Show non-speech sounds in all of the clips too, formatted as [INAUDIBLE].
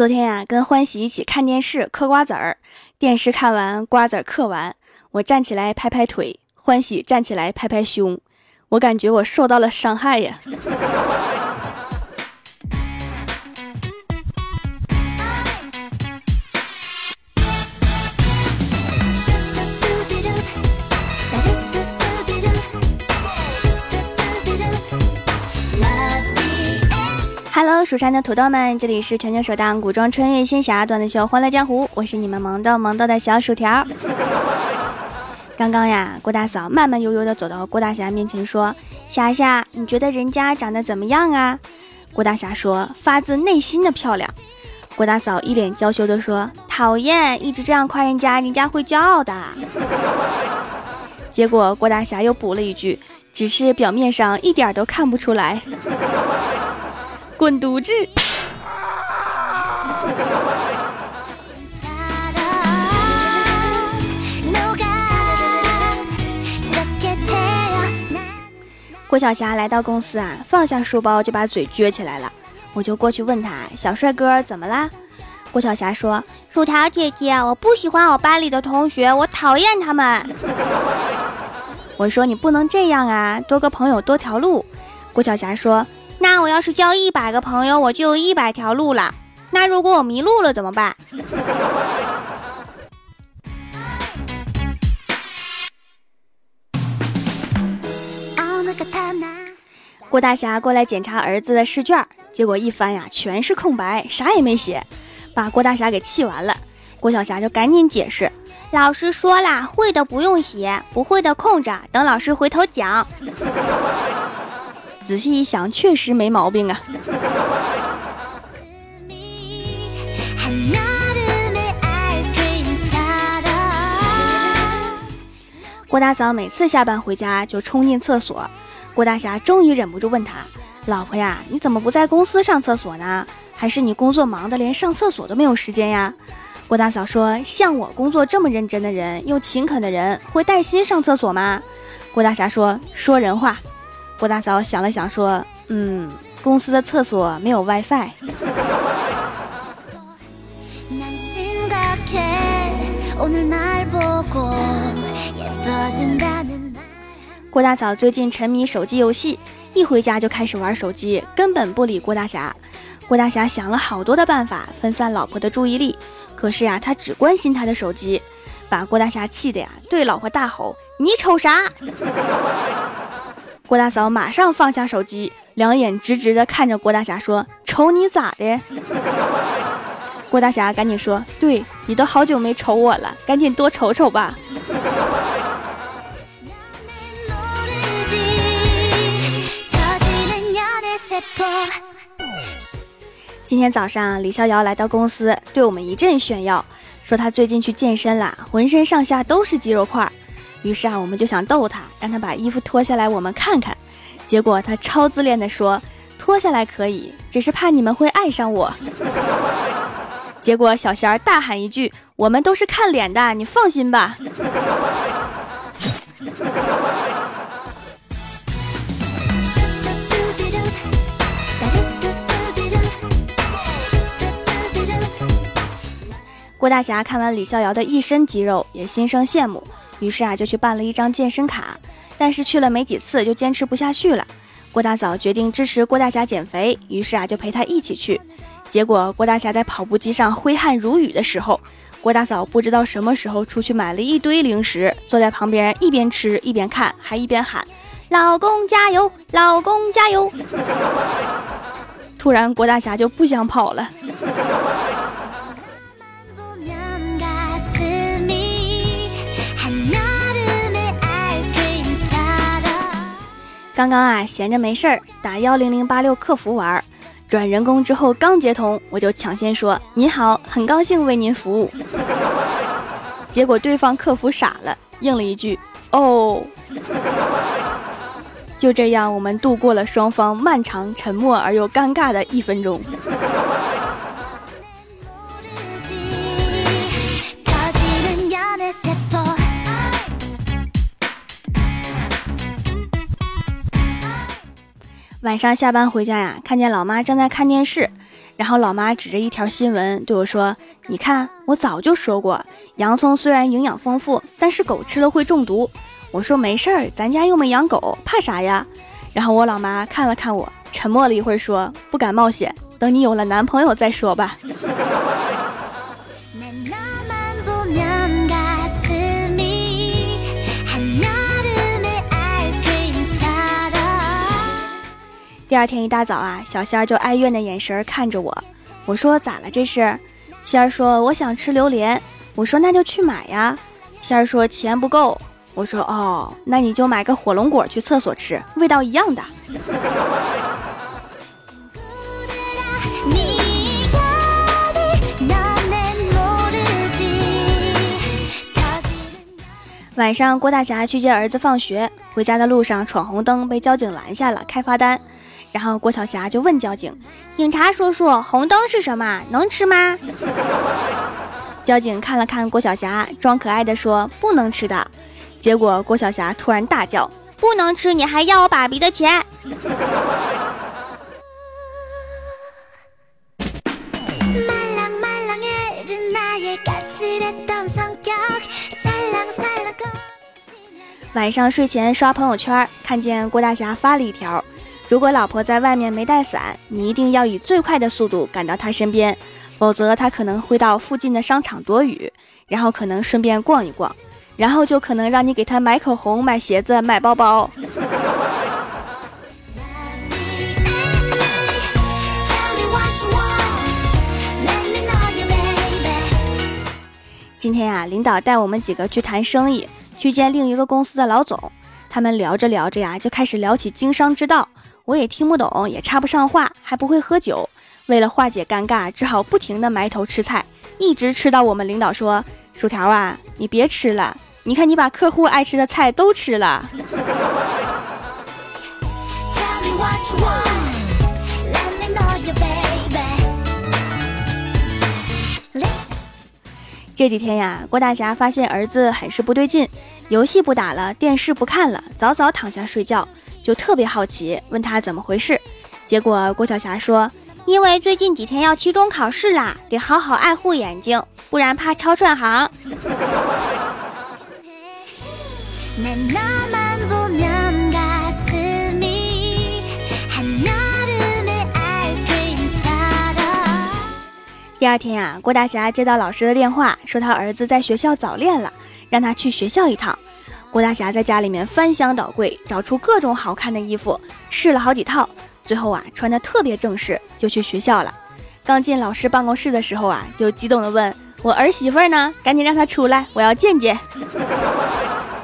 昨天呀，跟欢喜一起看电视嗑瓜子儿，电视看完，瓜子儿嗑完，我站起来拍拍腿，欢喜站起来拍拍胸，我感觉我受到了伤害呀。Hello，蜀山的土豆们，这里是全球首档古装穿越仙侠段子秀《欢乐江湖》，我是你们萌豆萌豆的小薯条。[LAUGHS] 刚刚呀，郭大嫂慢慢悠悠的走到郭大侠面前说：“霞霞，你觉得人家长得怎么样啊？”郭大侠说：“发自内心的漂亮。”郭大嫂一脸娇羞的说：“讨厌，一直这样夸人家，人家会骄傲的。” [LAUGHS] 结果郭大侠又补了一句：“只是表面上一点都看不出来。” [LAUGHS] 滚犊子！郭晓霞来到公司啊，放下书包就把嘴撅起来了。我就过去问他：“小帅哥，怎么啦？”郭晓霞说：“薯条姐姐，我不喜欢我班里的同学，我讨厌他们。”我说：“你不能这样啊，多个朋友多条路。”郭晓霞说。那我要是交一百个朋友，我就有一百条路了。那如果我迷路了怎么办？郭大侠过来检查儿子的试卷，结果一翻呀，全是空白，啥也没写，把郭大侠给气完了。郭晓霞就赶紧解释：“老师说了，会的不用写，不会的空着，等老师回头讲。”仔细一想，确实没毛病啊。郭大嫂每次下班回家就冲进厕所，郭大侠终于忍不住问他：“老婆呀，你怎么不在公司上厕所呢？还是你工作忙的连上厕所都没有时间呀？”郭大嫂说：“像我工作这么认真的人，又勤恳的人，会带薪上厕所吗？”郭大侠说：“说人话。”郭大嫂想了想说：“嗯，公司的厕所没有 WiFi。”郭大嫂最近沉迷手机游戏，一回家就开始玩手机，根本不理郭大侠。郭大侠想了好多的办法分散老婆的注意力，可是呀，他只关心他的手机，把郭大侠气的呀，对老婆大吼：“你瞅啥？”郭大嫂马上放下手机，两眼直直的看着郭大侠说：“瞅你咋的？”郭大侠赶紧说：“对你都好久没瞅我了，赶紧多瞅瞅吧。”今天早上，李逍遥来到公司，对我们一阵炫耀，说他最近去健身了，浑身上下都是肌肉块。于是啊，我们就想逗他，让他把衣服脱下来，我们看看。结果他超自恋的说：“脱下来可以，只是怕你们会爱上我。[LAUGHS] ”结果小贤儿大喊一句：“我们都是看脸的，你放心吧。”郭大侠看完李逍遥的一身肌肉，也心生羡慕。于是啊，就去办了一张健身卡，但是去了没几次就坚持不下去了。郭大嫂决定支持郭大侠减肥，于是啊，就陪他一起去。结果郭大侠在跑步机上挥汗如雨的时候，郭大嫂不知道什么时候出去买了一堆零食，坐在旁边一边吃一边看，还一边喊：“老公加油，老公加油！” [LAUGHS] 突然，郭大侠就不想跑了。刚刚啊，闲着没事儿，打幺零零八六客服玩，转人工之后刚接通，我就抢先说：“你好，很高兴为您服务。” [LAUGHS] 结果对方客服傻了，应了一句：“哦。”就这样，我们度过了双方漫长、沉默而又尴尬的一分钟。晚上下班回家呀，看见老妈正在看电视，然后老妈指着一条新闻对我说：“你看，我早就说过，洋葱虽然营养丰富，但是狗吃了会中毒。”我说：“没事儿，咱家又没养狗，怕啥呀？”然后我老妈看了看我，沉默了一会儿说：“不敢冒险，等你有了男朋友再说吧。”第二天一大早啊，小仙儿就哀怨的眼神看着我。我说咋了这是？仙儿说我想吃榴莲。我说那就去买呀。仙儿说钱不够。我说哦，那你就买个火龙果去厕所吃，味道一样的。晚上郭大侠去接儿子放学，回家的路上闯红灯被交警拦下了，开罚单。然后郭晓霞就问交警：“警察叔叔，红灯是什么？能吃吗？” [LAUGHS] 交警看了看郭晓霞，装可爱的说：“不能吃的。”结果郭晓霞突然大叫：“不能吃，你还要我爸比的钱！”晚上睡前刷朋友圈，看见郭大侠发了一条。如果老婆在外面没带伞，你一定要以最快的速度赶到她身边，否则她可能会到附近的商场躲雨，然后可能顺便逛一逛，然后就可能让你给她买口红、买鞋子、买包包。今天呀，领导带我们几个去谈生意，去见另一个公司的老总。他们聊着聊着呀，就开始聊起经商之道。我也听不懂，也插不上话，还不会喝酒。为了化解尴尬，只好不停的埋头吃菜，一直吃到我们领导说：“薯条啊，你别吃了，你看你把客户爱吃的菜都吃了。”这几天呀，郭大侠发现儿子很是不对劲，游戏不打了，电视不看了，早早躺下睡觉。就特别好奇，问他怎么回事。结果郭晓霞说：“因为最近几天要期中考试啦，得好好爱护眼睛，不然怕抄串行。[LAUGHS] ”第二天呀，郭大侠接到老师的电话，说他儿子在学校早恋了，让他去学校一趟。郭大侠在家里面翻箱倒柜，找出各种好看的衣服，试了好几套，最后啊，穿的特别正式，就去学校了。刚进老师办公室的时候啊，就激动的问我儿媳妇呢，赶紧让她出来，我要见见。[LAUGHS]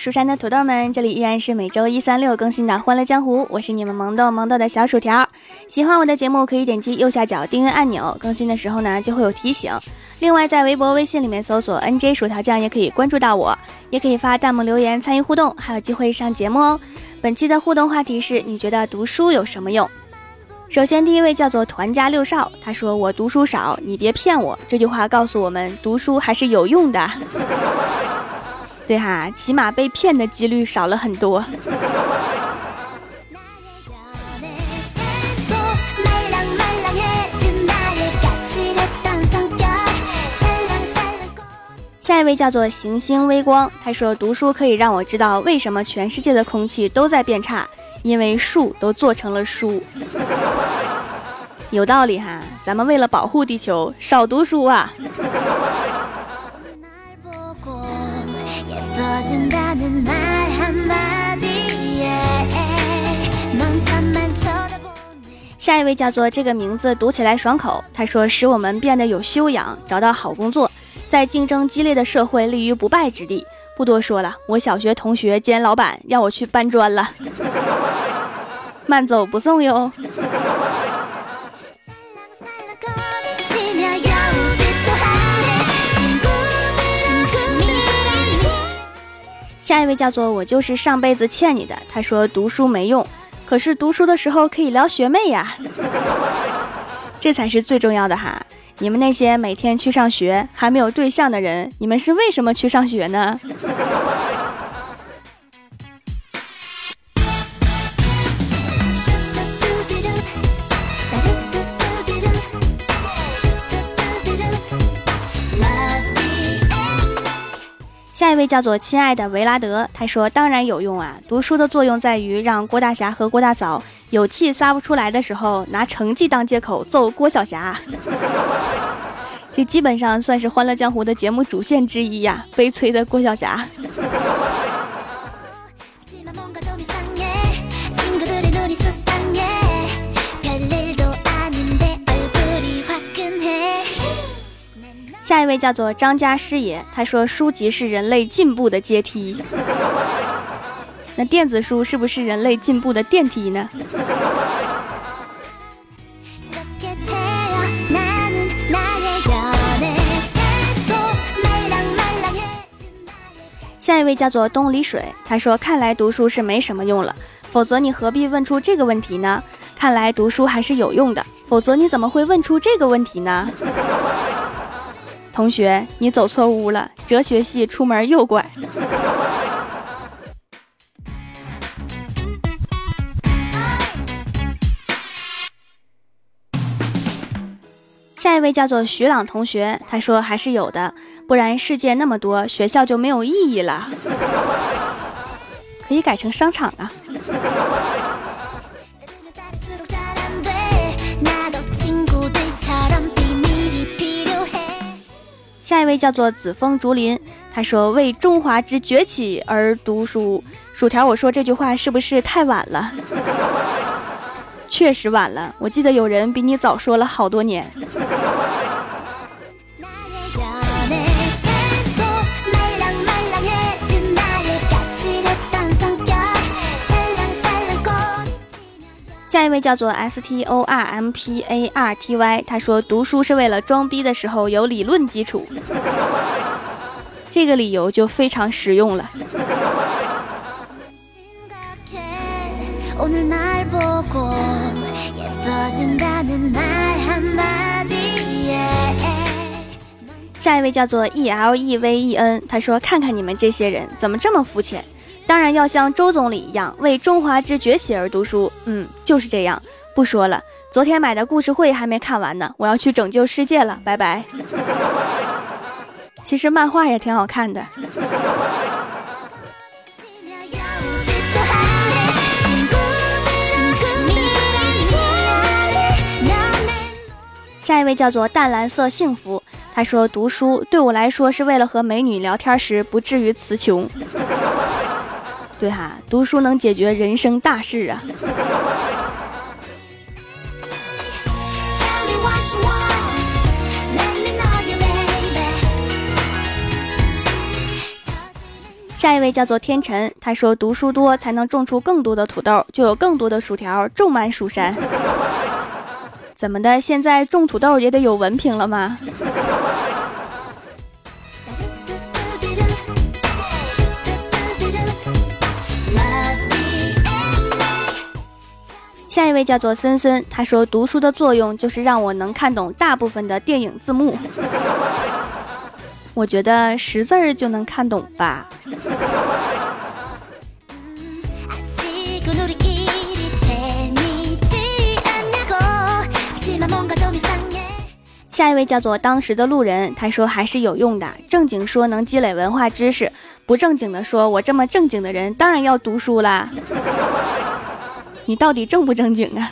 蜀山的土豆们，这里依然是每周一、三、六更新的《欢乐江湖》，我是你们萌豆萌豆的小薯条。喜欢我的节目，可以点击右下角订阅按钮，更新的时候呢就会有提醒。另外，在微博、微信里面搜索 “nj 薯条酱”也可以关注到我，也可以发弹幕留言参与互动，还有机会上节目哦。本期的互动话题是：你觉得读书有什么用？首先，第一位叫做团家六少，他说：“我读书少，你别骗我。”这句话告诉我们，读书还是有用的。对哈，起码被骗的几率少了很多。下一位叫做行星微光，他说读书可以让我知道为什么全世界的空气都在变差，因为树都做成了书。有道理哈，咱们为了保护地球，少读书啊。下一位叫做这个名字读起来爽口。他说：“使我们变得有修养，找到好工作，在竞争激烈的社会立于不败之地。”不多说了，我小学同学兼老板要我去搬砖了，慢走不送哟。下一位叫做我就是上辈子欠你的。他说读书没用，可是读书的时候可以撩学妹呀，[LAUGHS] 这才是最重要的哈。你们那些每天去上学还没有对象的人，你们是为什么去上学呢？被叫做亲爱的维拉德，他说：“当然有用啊，读书的作用在于让郭大侠和郭大嫂有气撒不出来的时候，拿成绩当借口揍郭晓霞。[LAUGHS] ”这基本上算是《欢乐江湖》的节目主线之一呀，悲催的郭晓霞。位叫做张家师爷，他说：“书籍是人类进步的阶梯，那电子书是不是人类进步的电梯呢？”下一位叫做东里水，他说：“看来读书是没什么用了，否则你何必问出这个问题呢？看来读书还是有用的，否则你怎么会问出这个问题呢？”同学，你走错屋了，哲学系出门右拐。下一位叫做徐朗同学，他说还是有的，不然世界那么多，学校就没有意义了。可以改成商场啊。下一位叫做紫风竹林，他说为中华之崛起而读书。薯条，我说这句话是不是太晚了？[LAUGHS] 确实晚了，我记得有人比你早说了好多年。下一位叫做 S T O R M P A R T Y，他说读书是为了装逼的时候有理论基础，这个理由就非常实用了。下一位叫做 E L E V E N，他说：“看看你们这些人怎么这么肤浅？当然要像周总理一样为中华之崛起而读书。”嗯，就是这样。不说了，昨天买的故事会还没看完呢，我要去拯救世界了，拜拜。[LAUGHS] 其实漫画也挺好看的。下一位叫做淡蓝色幸福，他说读书对我来说是为了和美女聊天时不至于词穷。对哈，读书能解决人生大事啊。下一位叫做天辰，他说读书多才能种出更多的土豆，就有更多的薯条种满蜀山。[LAUGHS] 怎么的？现在种土豆也得有文凭了吗？下一位叫做森森，他说读书的作用就是让我能看懂大部分的电影字幕。[LAUGHS] 我觉得识字儿就能看懂吧。下一位叫做当时的路人，他说还是有用的。正经说能积累文化知识，不正经的说，我这么正经的人当然要读书啦。你到底正不正经啊？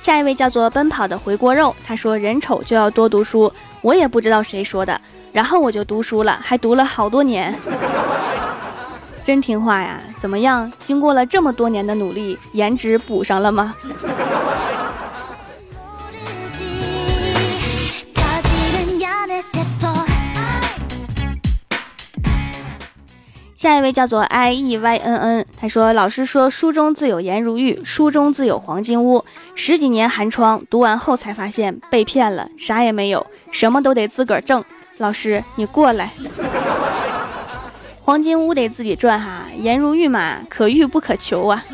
下一位叫做奔跑的回锅肉，他说人丑就要多读书，我也不知道谁说的，然后我就读书了，还读了好多年。真听话呀？怎么样？经过了这么多年的努力，颜值补上了吗？下一位叫做 i e y n n，他说：“老师说书中自有颜如玉，书中自有黄金屋。十几年寒窗，读完后才发现被骗了，啥也没有，什么都得自个儿挣。老师，你过来。”黄金屋得自己赚哈，颜如玉嘛，可遇不可求啊。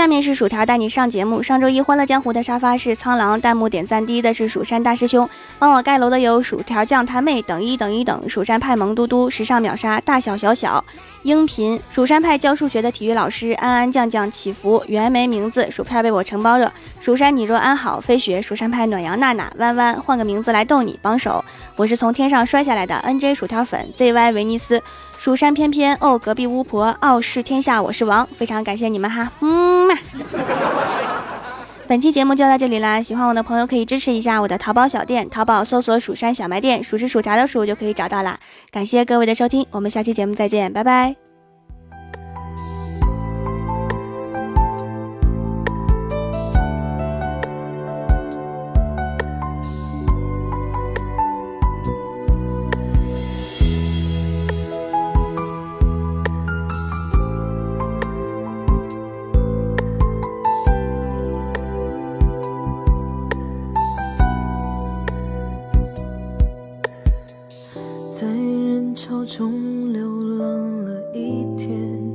下面是薯条带你上节目。上周一欢乐江湖的沙发是苍狼，弹幕点赞第一的是蜀山大师兄，帮我盖楼的有薯条酱他妹等一等一等，蜀山派萌嘟嘟，时尚秒杀大小小小，音频蜀山派教数学的体育老师安安酱酱祈福，原没名字，薯片被我承包了。蜀山你若安好，飞雪蜀山派暖阳娜娜弯弯，换个名字来逗你帮手，我是从天上摔下来的 NJ 薯条粉 ZY 维尼斯。蜀山翩翩哦，隔壁巫婆傲视天下，我是王，非常感谢你们哈，嗯嘛。本期节目就到这里啦，喜欢我的朋友可以支持一下我的淘宝小店，淘宝搜索“蜀山小卖店”，数是薯条的数就可以找到啦。感谢各位的收听，我们下期节目再见，拜拜。在人潮中流浪了一天，